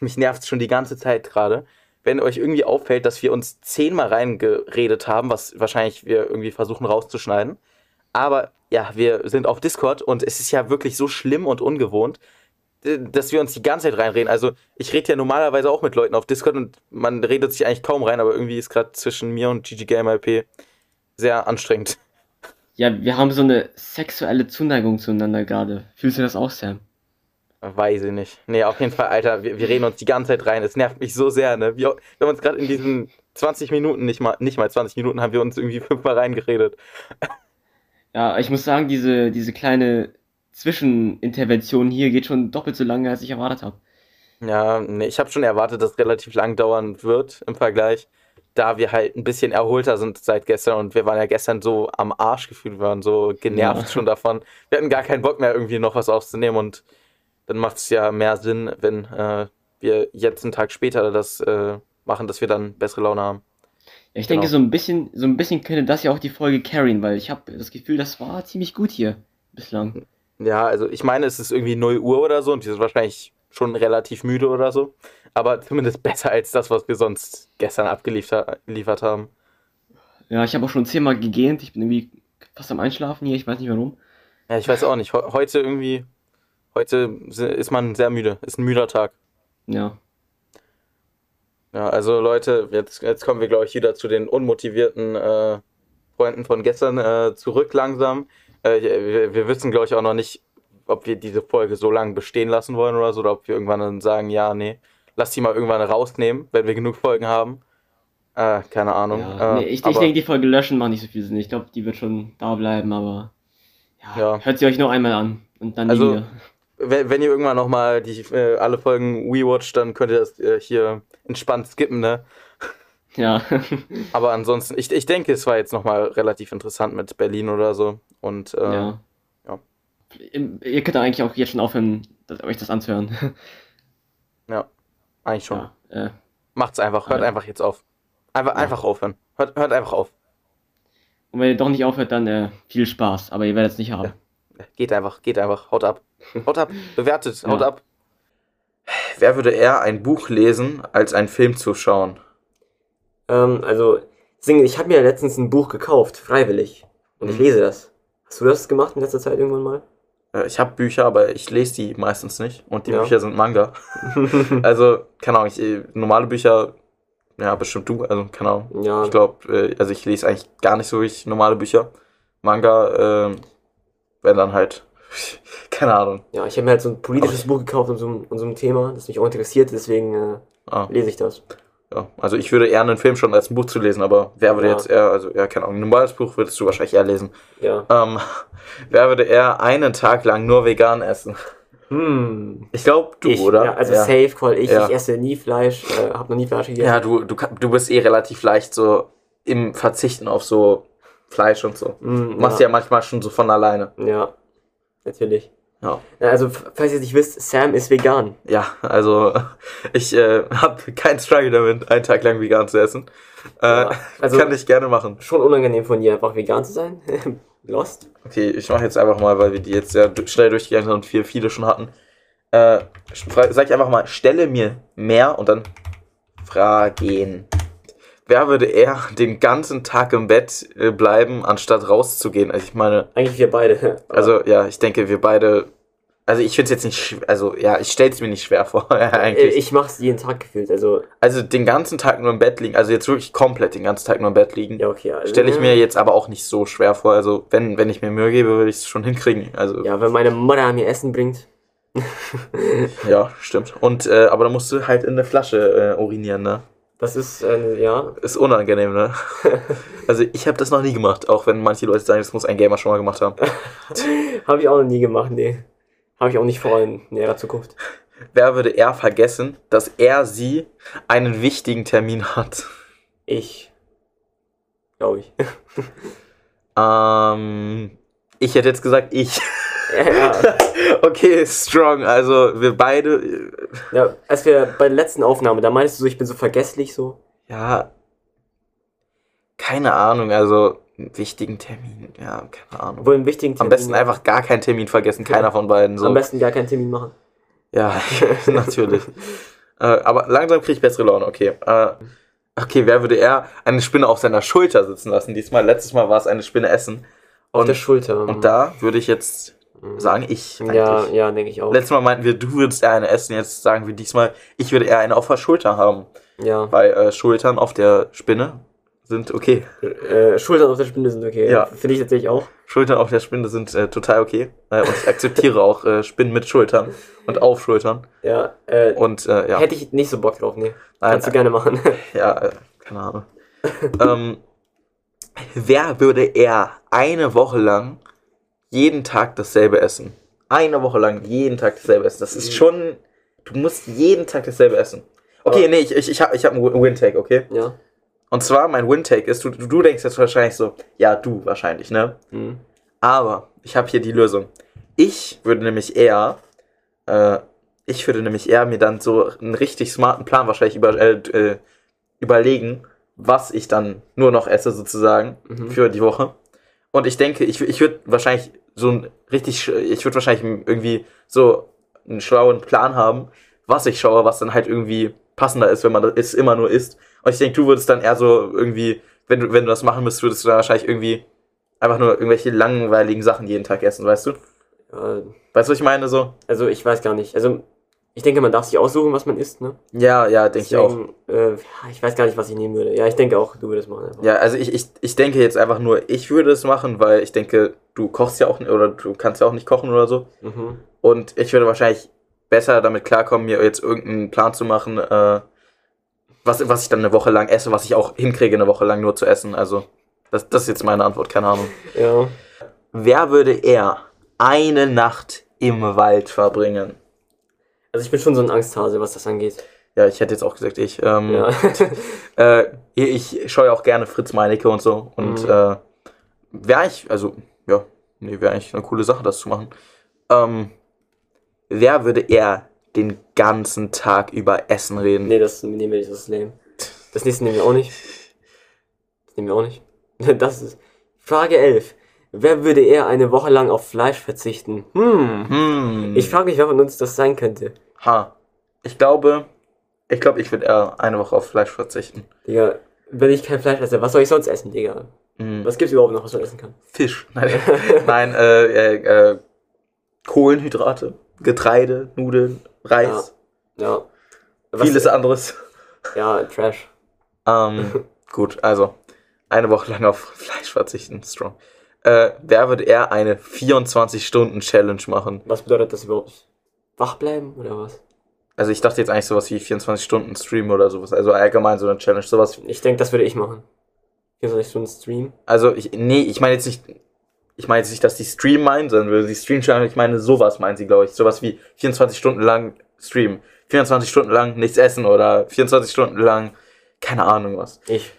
mich nervt es schon die ganze Zeit gerade. Wenn euch irgendwie auffällt, dass wir uns zehnmal reingeredet haben, was wahrscheinlich wir irgendwie versuchen rauszuschneiden. Aber ja, wir sind auf Discord und es ist ja wirklich so schlimm und ungewohnt, dass wir uns die ganze Zeit reinreden. Also ich rede ja normalerweise auch mit Leuten auf Discord und man redet sich eigentlich kaum rein, aber irgendwie ist gerade zwischen mir und GG Game LP sehr anstrengend. ja, wir haben so eine sexuelle Zuneigung zueinander gerade. Fühlst du das auch, Sam? Weiß ich nicht. Nee, auf jeden Fall, Alter, wir, wir reden uns die ganze Zeit rein. Es nervt mich so sehr, ne? Wir, wir haben uns gerade in diesen 20 Minuten, nicht mal, nicht mal 20 Minuten, haben wir uns irgendwie fünfmal reingeredet. Ja, ich muss sagen, diese, diese kleine Zwischenintervention hier geht schon doppelt so lange, als ich erwartet habe. Ja, nee, ich habe schon erwartet, dass es relativ lang dauern wird im Vergleich, da wir halt ein bisschen erholter sind seit gestern und wir waren ja gestern so am Arsch gefühlt, wir waren so genervt Ja. schon davon. Wir hatten gar keinen Bock mehr, irgendwie noch was aufzunehmen und dann macht es ja mehr Sinn, wenn äh, wir jetzt einen Tag später das äh, machen, dass wir dann bessere Laune haben. Ja, ich denke, Genau. so ein bisschen, so ein bisschen könnte das ja auch die Folge carryen, weil ich habe das Gefühl, das war ziemlich gut hier bislang. Ja, also ich meine, es ist irgendwie 0 Uhr oder so und wir sind wahrscheinlich schon relativ müde oder so. Aber zumindest besser als das, was wir sonst gestern abgeliefert geliefert haben. Ja, ich habe auch schon zehnmal gegähnt. Ich bin irgendwie fast am Einschlafen hier. Ich weiß nicht warum. Ja, ich weiß auch nicht. He- Heute irgendwie, heute ist man sehr müde. Ist ein müder Tag. Ja. Ja, also Leute, jetzt, jetzt kommen wir, glaube ich, wieder zu den unmotivierten äh, Freunden von gestern äh, zurück langsam. Äh, wir, wir wissen, glaube ich, auch noch nicht, ob wir diese Folge so lange bestehen lassen wollen oder so, oder ob wir irgendwann dann sagen, ja, nee, lass die mal irgendwann rausnehmen, wenn wir genug Folgen haben. Äh, keine Ahnung. ja. äh, nee, ich, ich denke, die Folge löschen macht nicht so viel Sinn. Ich glaube, die wird schon da bleiben, aber ja, Ja. hört sie euch noch einmal an und dann Also- wieder. Wenn, ihr irgendwann nochmal die äh, alle Folgen WeWatch, dann könnt ihr das äh, hier entspannt skippen, ne? Ja. Aber ansonsten, ich, ich denke, es war jetzt nochmal relativ interessant mit Berlin oder so. Und äh, ja. ja. Ihr könnt eigentlich auch jetzt schon aufhören, das, euch das anzuhören. eigentlich schon. Ja, äh, Macht's einfach, hört Ja. einfach jetzt auf. Einfach, Ja. einfach aufhören. Hört, hört einfach auf. und wenn ihr doch nicht aufhört, dann äh, viel Spaß, aber ihr werdet es nicht haben. Geht einfach, geht einfach. Haut ab. Haut ab. Bewertet. Ja. Haut ab. Wer würde eher ein Buch lesen, als einen Film zuschauen? Ähm, also, ich habe mir letztens ein Buch gekauft, freiwillig. Und ich Mhm. lese das. Hast du das gemacht in letzter Zeit irgendwann mal? Äh, Ich habe Bücher, aber ich lese die meistens nicht. Und die Ja. Bücher sind Manga. Also, keine Ahnung, ich, äh, normale Bücher, ja, bestimmt du, also, keine Ahnung. ja, Ich glaube, äh, also ich lese eigentlich gar nicht so wirklich normale Bücher. Manga, ähm, wenn dann halt, keine Ahnung. ja, ich habe mir halt so ein politisches Buch gekauft um so, ein- um so ein Thema, das mich auch interessiert, deswegen äh, Ah, lese ich das. ja. Also ich würde eher einen Film schon als ein Buch zu lesen, aber wer würde Ja. jetzt eher, also ja, keine Ahnung, ein normales Buch würdest du wahrscheinlich eher lesen. Ja. Ähm, wer würde eher einen Tag lang nur vegan essen? Hm. Ich glaube, du, ich, oder? Ja, also ja. safe, weil ich, Ja. ich esse nie Fleisch, äh, habe noch nie Fleisch gegessen. Ja, du, du, du bist eh relativ leicht so im Verzichten auf so Fleisch und so. Du machst ja. manchmal schon so von alleine. Ja, natürlich. Ja. Ja, also, falls ihr es nicht wisst, Sam ist vegan. Ja, also ich äh, habe keinen Struggle damit, einen Tag lang vegan zu essen. Äh, Ja, also- kann ich gerne machen. Schon unangenehm von dir, einfach vegan zu sein. Lost. Okay, ich mache jetzt einfach mal, weil wir die jetzt sehr schnell durchgegangen sind und viel, viele schon hatten. Äh, sag ich einfach mal, stelle mir mehr und dann Fragen. Wer würde eher den ganzen Tag im Bett äh, bleiben, anstatt rauszugehen? Also ich meine, Eigentlich wir beide. Also ja, ich denke, wir beide. Also ich finde es jetzt nicht, also ja, ich stelle es mir nicht schwer vor, äh, eigentlich. ich mach's jeden Tag gefühlt. Also, Also den ganzen Tag nur im Bett liegen, also jetzt wirklich komplett den ganzen Tag nur im Bett liegen, ja, okay. Also, stelle ich mir jetzt aber auch nicht so schwer vor. Also wenn, wenn ich mir Mühe gebe, würde ich es schon hinkriegen. Also ja, Ja, wenn meine Mutter mir Essen bringt. stimmt. Und äh, aber da musst du halt in eine Flasche äh, urinieren, ne? Das ist, äh, ja. Ist unangenehm, ne? also ich habe das noch nie gemacht, auch wenn manche Leute sagen, das muss ein Gamer schon mal gemacht haben. Habe ich auch noch nie gemacht, nee. Habe ich auch nicht vor in näherer Zukunft. Wer würde eher vergessen, dass er sie einen wichtigen Termin hat? Ich. Glaube ich. Ähm, ich hätte jetzt gesagt, ich. Ja, okay, strong. Also wir beide. äh, ja, als wir bei der letzten Aufnahme, da meinst du so, ich bin so vergesslich so. Ja. Keine Ahnung, also einen wichtigen Termin. Ja, keine Ahnung. Obwohl einen wichtigen Am besten einfach gar keinen Termin vergessen, keiner von beiden. So. Am besten gar keinen Termin machen. Ja, natürlich. äh, aber langsam kriege ich bessere Laune, okay. Äh, okay, wer würde eher eine Spinne auf seiner Schulter sitzen lassen? Diesmal, letztes Mal war es eine Spinne essen. Auf Und, der Schulter. und da würde ich jetzt sagen, ich. Ja, eigentlich. ja, denke ich auch. Letztes Mal meinten wir, du würdest eher eine essen, jetzt sagen wir diesmal, ich würde eher eine auf der Schulter haben. ja. Weil äh, Schultern auf der Spinne sind okay. Äh, Schultern auf der Spinne sind okay. Ja. Finde ich tatsächlich auch. Schultern auf der Spinne sind äh, total okay. Äh, und ich akzeptiere auch äh, Spinnen mit Schultern und auf Schultern. Ja. Äh, Und äh, ja, Hätte ich nicht so Bock drauf, nee. Nein, Kannst du gerne machen. ja äh, keine Ahnung. ähm, wer würde eher eine Woche lang jeden Tag dasselbe essen? Eine Woche lang jeden Tag dasselbe essen. Das ist schon. Du musst jeden Tag dasselbe essen. Okay, Aber- nee, ich, ich, ich habe ich hab einen Win-Take, okay? ja. Und zwar, mein Win-Take ist, du, du du denkst jetzt wahrscheinlich so, ja, du wahrscheinlich, ne? Mhm. Aber ich habe hier die Lösung. Ich würde nämlich eher, äh, ich würde nämlich eher mir dann so einen richtig smarten Plan wahrscheinlich über, äh, äh, überlegen was ich dann nur noch esse sozusagen Mhm. für die Woche. Und ich denke, ich, ich würde wahrscheinlich so ein richtig, ich würde wahrscheinlich irgendwie so einen schlauen Plan haben, was ich schaue, was dann halt irgendwie passender ist, wenn man es immer nur isst. Und ich denke, du würdest dann eher so irgendwie, wenn du, wenn du das machen müsstest, würdest du dann wahrscheinlich irgendwie einfach nur irgendwelche langweiligen Sachen jeden Tag essen, weißt du? Ja, Weißt du, was ich meine so? also ich weiß gar nicht. Also ich denke, man darf sich aussuchen, was man isst, ne? Ja, ja, denke ich auch. Äh, ich weiß gar nicht, was ich nehmen würde. Ja, ich denke auch, du würdest machen. Einfach. Ja, also ich, ich, ich denke jetzt einfach nur, ich würde es machen, weil ich denke, du kochst ja auch oder du kannst ja auch nicht kochen oder so. Mhm. Und ich würde wahrscheinlich besser damit klarkommen, mir jetzt irgendeinen Plan zu machen, äh, was, was ich dann eine Woche lang esse, was ich auch hinkriege, eine Woche lang nur zu essen. Also, das, das ist jetzt meine Antwort, keine Ahnung. Ja. Wer würde eher eine Nacht im Wald verbringen? Also ich bin schon so ein Angsthase, was das angeht. Ja, ich hätte jetzt auch gesagt, ich. Ähm, Ja. äh, ich scheue auch gerne Fritz Meinecke und so. Und Mhm. äh, wäre eigentlich, also, ja, nee, wäre eigentlich eine coole Sache, das zu machen. Ähm, wer würde eher den ganzen Tag über Essen reden? nee, das nehmen wir nicht, das ist lame. Das nächste nehmen wir auch nicht. Das nehmen wir auch nicht. Das ist. Frage 11. Wer würde eher eine Woche lang auf Fleisch verzichten? Hm. Hm. Ich frage mich, wer von uns das sein könnte. Ha. Ich glaube, ich glaube, ich würde eher eine Woche auf Fleisch verzichten. Digga, wenn ich kein Fleisch esse, was soll ich sonst essen, Digga? Hm. Was gibt's überhaupt noch, was man essen kann? Fisch. Nein, Nein äh, äh, äh, Kohlenhydrate, Getreide, Nudeln, Reis, Ja. Was, vieles anderes. Ja, Trash. Ähm, gut, also eine Woche lang auf Fleisch verzichten, strong. Äh, wer würde eher eine 24-Stunden-Challenge machen? Was bedeutet das überhaupt? Wach bleiben oder was? Also ich dachte jetzt eigentlich sowas wie 24 Stunden Stream oder sowas. Also allgemein so eine Challenge, sowas. Ich denke, das würde ich machen. 24 Stunden Stream. Also ich, nee, ich meine jetzt nicht, ich meine jetzt nicht, dass die Stream meinen, sondern würde die Stream Challenge, ich meine sowas meinen sie, glaube ich. Sowas wie 24 Stunden lang Stream, 24 Stunden lang nichts essen oder 24 Stunden lang, keine Ahnung was. Ich.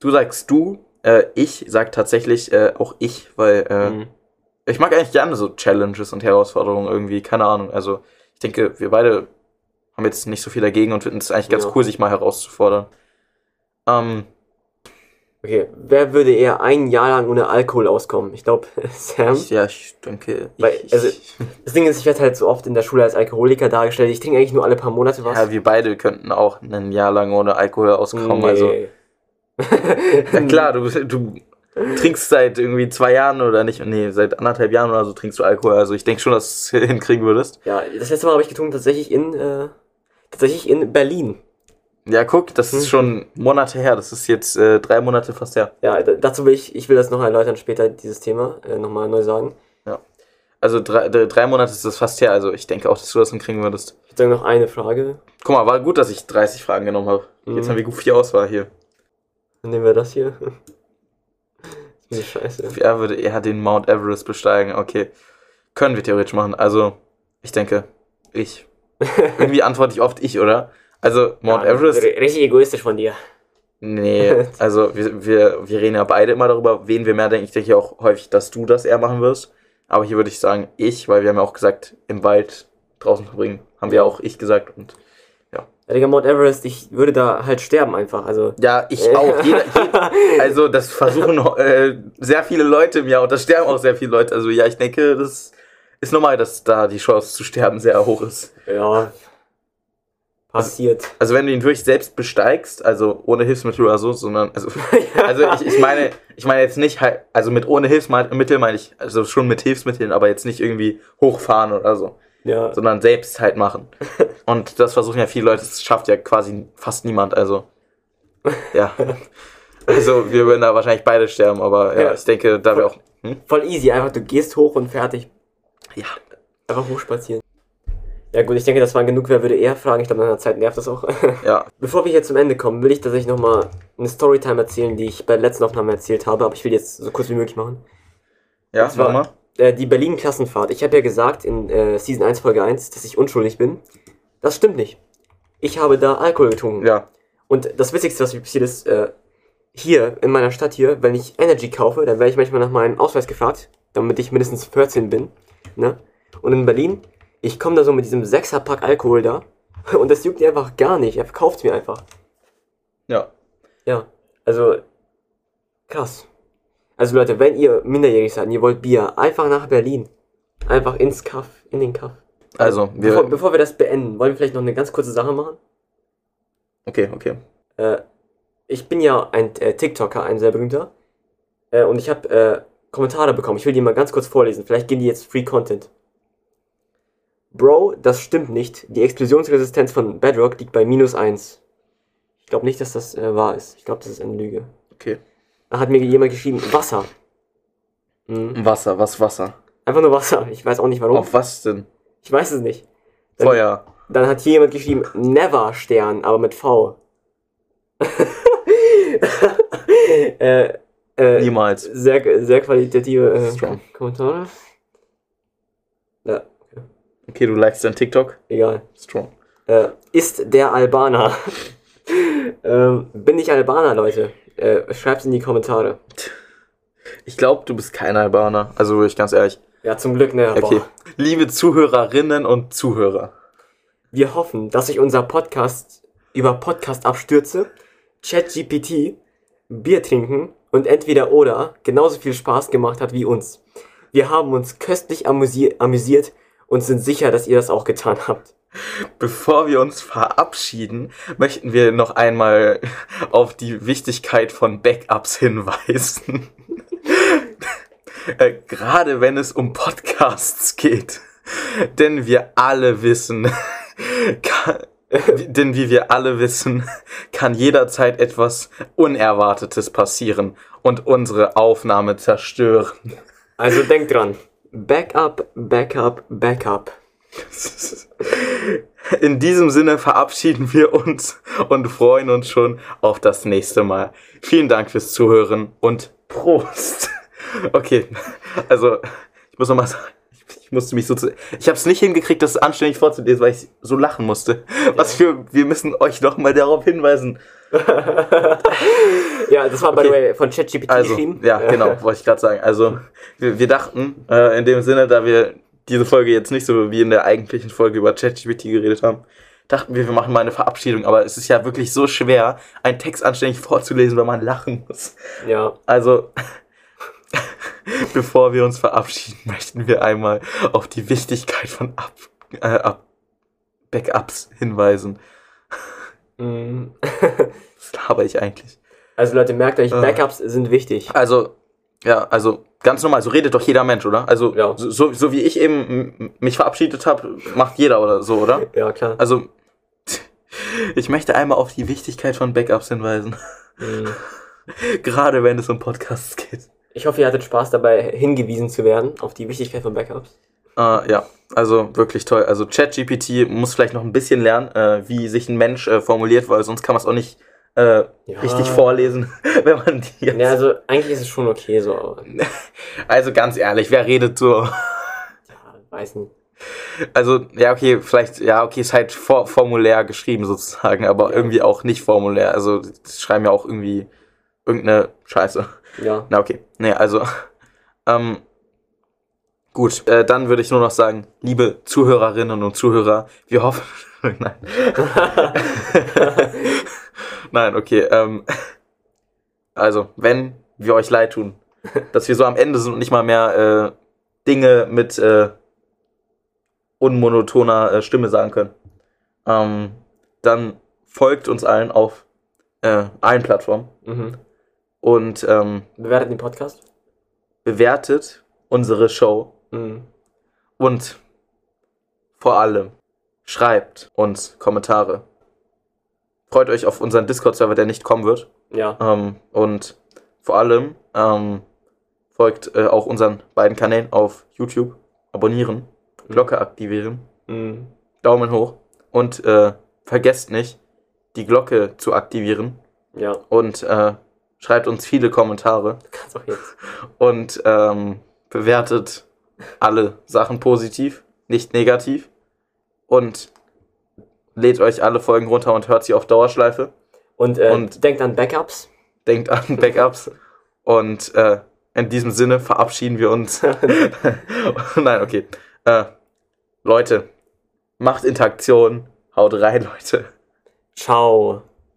Du sagst du, äh, ich sag tatsächlich äh, auch ich, weil äh, Mhm. Ich mag eigentlich gerne so Challenges und Herausforderungen irgendwie, keine Ahnung. Also ich denke, wir beide haben jetzt nicht so viel dagegen und finden es eigentlich ganz Ja. cool, sich mal herauszufordern. Ähm, Okay, wer würde eher ein Jahr lang ohne Alkohol auskommen? Ich glaube, Sam. ich, ja, ich denke, Weil, ich, also- Das Ding ist, ich werde halt so oft in der Schule als Alkoholiker dargestellt. Ich trinke eigentlich nur alle paar Monate was. ja, wir beide könnten auch ein Jahr lang ohne Alkohol auskommen. Nee. Also, na klar, du, du trinkst seit irgendwie zwei Jahren oder nicht, nee, seit anderthalb Jahren oder so trinkst du Alkohol. Also ich denke schon, dass du es hinkriegen würdest. Ja, das letzte Mal habe ich getrunken tatsächlich in, äh, tatsächlich in Berlin. Ja, guck, das ist Hm. schon Monate her. Das ist jetzt äh, drei Monate fast her. Ja, dazu will ich, ich will das noch erläutern später, dieses Thema, äh, nochmal neu sagen. Also drei, drei Monate ist das fast her. Also ich denke auch, dass du das hinkriegen würdest. Ich sage noch eine Frage. Guck mal, war gut, dass ich 30 Fragen genommen habe. Jetzt Mhm. haben wir gut viel Auswahl hier. Dann nehmen wir das hier. Scheiße. Wer würde eher den Mount Everest besteigen? Okay. Können wir theoretisch machen. Also, ich denke, ich. Irgendwie antworte ich oft ich, oder? Also, Mount Ja, Everest. Richtig egoistisch von dir. Nee, also wir, wir, wir reden ja beide immer darüber, wen wir mehr denken. Ich denke ja auch häufig, dass du das eher machen wirst. Aber hier würde ich sagen, ich, weil wir haben ja auch gesagt, im Wald draußen verbringen. Haben wir auch ich gesagt. Und Digga, Mount Everest, ich würde da halt sterben einfach. Also. ja, ich auch. Jeder, jeder, also das versuchen äh, sehr viele Leute im Jahr und das sterben auch sehr viele Leute. Also ja, ich denke, das ist normal, dass da die Chance zu sterben sehr hoch ist. Ja. Passiert. Also wenn du ihn wirklich selbst besteigst, also ohne Hilfsmittel oder so, sondern also Also ich, ich meine, ich meine jetzt nicht halt, also mit ohne Hilfsmittel meine ich, also schon mit Hilfsmitteln, aber jetzt nicht irgendwie hochfahren oder so, Ja. sondern selbst halt machen. Und das versuchen ja viele Leute, das schafft ja quasi fast niemand, also ja. Also wir würden da wahrscheinlich beide sterben, aber ja, Ja. ich denke, da wir auch, hm? Voll easy, einfach du gehst hoch und fertig. ja, Einfach hochspazieren. Ja gut, ich denke, das waren genug. Wer würde eher fragen? Ich glaube, nach einer Zeit nervt das auch. ja, Bevor wir hier zum Ende kommen, will ich tatsächlich nochmal eine Storytime erzählen, die ich bei der letzten Aufnahme erzählt habe, aber ich will jetzt so kurz wie möglich machen. ja, zwar- nochmal. Äh, die Berlin-Klassenfahrt. Ich habe ja gesagt in äh, Season 1, Folge 1, dass ich unschuldig bin. Das stimmt nicht. Ich habe da Alkohol getrunken. Ja, Und das Witzigste, was mir passiert ist, äh, hier in meiner Stadt hier, wenn ich Energy kaufe, dann werde ich manchmal nach meinem Ausweis gefragt, damit ich mindestens 14 bin. Ne? Und in Berlin, ich komme da so mit diesem 6er-Pack Alkohol da und das juckt mir einfach gar nicht. Er verkauft mir einfach. ja. Ja, also krass. Also Leute, wenn ihr minderjährig seid und ihr wollt Bier, einfach nach Berlin. Einfach ins Kaff, in den Kaff. Also, wir. Bevor, bevor wir das beenden, wollen wir vielleicht noch eine ganz kurze Sache machen? Okay, okay. Äh, ich bin ja ein äh, TikToker, ein sehr berühmter. Äh, und ich habe äh, Kommentare bekommen. Ich will die mal ganz kurz vorlesen. Vielleicht gehen die jetzt Free Content. Bro, das stimmt nicht. Die Explosionsresistenz von Bedrock liegt bei minus 1. Ich glaube nicht, dass das äh, wahr ist. Ich glaube, das ist eine Lüge. Okay. Da hat mir jemand geschrieben, Wasser. Mhm. Wasser, was Wasser? Einfach nur Wasser. Ich weiß auch nicht warum. Auf was denn? Ich weiß es nicht. Dann, Feuer. Dann hat hier jemand geschrieben, Never Stern, aber mit V. äh, äh, Niemals. sehr, sehr qualitative äh, Strong. Kommentare. Ja, Okay, du likest dein TikTok? egal. Strong. Äh, ist der Albaner. ähm, bin ich Albaner, Leute? Äh, schreibt's in die Kommentare. Ich glaube, du bist kein Albaner. Also, ich ganz ehrlich. Ja, zum Glück, ne? Okay. Boah. Liebe Zuhörerinnen und Zuhörer. Wir hoffen, dass sich unser Podcast über Podcast-Abstürze, ChatGPT, Bier trinken und entweder oder genauso viel Spaß gemacht hat wie uns. Wir haben uns köstlich amüsi amüsiert und sind sicher, dass ihr das auch getan habt. Bevor wir uns verabschieden, möchten wir noch einmal auf die Wichtigkeit von Backups hinweisen. äh, gerade wenn es um Podcasts geht. Denn wir alle wissen, kann, denn wie wir alle wissen, kann jederzeit etwas Unerwartetes passieren und unsere Aufnahme zerstören. Also denkt dran. Backup, Backup, Backup. In diesem Sinne verabschieden wir uns und freuen uns schon auf das nächste Mal. Vielen Dank fürs Zuhören und Prost. Okay, also ich muss nochmal sagen, ich musste mich so zu, ich habe es nicht hingekriegt, das anständig vorzulesen, weil ich so lachen musste. Was für, wir müssen euch nochmal darauf hinweisen. Ja, das war by Okay. the way von ChatGPT Also, geschrieben. ja, genau, wollte ich gerade sagen. Also, wir, wir dachten, äh, in dem Sinne, da wir diese Folge jetzt nicht so wie in der eigentlichen Folge über ChatGPT geredet haben, dachten wir, wir machen mal eine Verabschiedung. Aber es ist ja wirklich so schwer, einen Text anständig vorzulesen, wenn man lachen muss. Ja. Also, bevor wir uns verabschieden, möchten wir einmal auf die Wichtigkeit von Up, äh, Up, Backups hinweisen. Mm. Was laber ich eigentlich? Also Leute, merkt euch, Ah. Backups sind wichtig. Also, ja, also ganz normal, so redet doch jeder Mensch, oder? Also, Ja. so, so, wie ich eben mich verabschiedet habe, macht jeder oder so, oder? Ja, klar. Also, ich möchte einmal auf die Wichtigkeit von Backups hinweisen. Mm. Gerade wenn es um Podcasts geht. Ich hoffe, ihr hattet Spaß dabei, hingewiesen zu werden auf die Wichtigkeit von Backups. Äh, ja, also wirklich toll. Also ChatGPT muss vielleicht noch ein bisschen lernen, äh, wie sich ein Mensch äh, formuliert, weil sonst kann man es auch nicht äh, Ja. richtig vorlesen, wenn man die jetzt... Ja, also eigentlich ist es schon okay, so, aber Also ganz ehrlich, wer redet so? ja, weiß nicht. Also, ja, okay, vielleicht, ja, okay, ist halt for formulär geschrieben sozusagen, aber Ja. irgendwie auch nicht formulär. Also, die schreiben ja auch irgendwie irgendeine Scheiße. Ja. Na, okay. Nee, also, ähm, gut, äh, dann würde ich nur noch sagen, liebe Zuhörerinnen und Zuhörer, wir hoffen, nein. Nein, okay, ähm, also, wenn wir euch leid tun, dass wir so am Ende sind und nicht mal mehr äh, Dinge mit äh, unmonotoner äh, Stimme sagen können, ähm, dann folgt uns allen auf äh, allen Plattformen Mhm. und ähm, Bewertet den Podcast. bewertet unsere Show Mhm. und vor allem schreibt uns Kommentare. Freut euch auf unseren Discord-Server, der nicht kommen wird. Ja. Ähm, und vor allem ähm, folgt äh, auch unseren beiden Kanälen auf YouTube. Abonnieren, Glocke aktivieren, Mhm. Daumen hoch und äh, vergesst nicht, die Glocke zu aktivieren Ja. und äh, schreibt uns viele Kommentare kannst auch jetzt. und ähm, bewertet alle Sachen positiv, nicht negativ und lädt euch alle Folgen runter und hört sie auf Dauerschleife. Und, äh, Und- denkt an Backups. Denkt an Backups und äh, in diesem Sinne verabschieden wir uns. Nein, okay. Äh, Leute, macht Interaktion, haut rein, Leute. Ciao.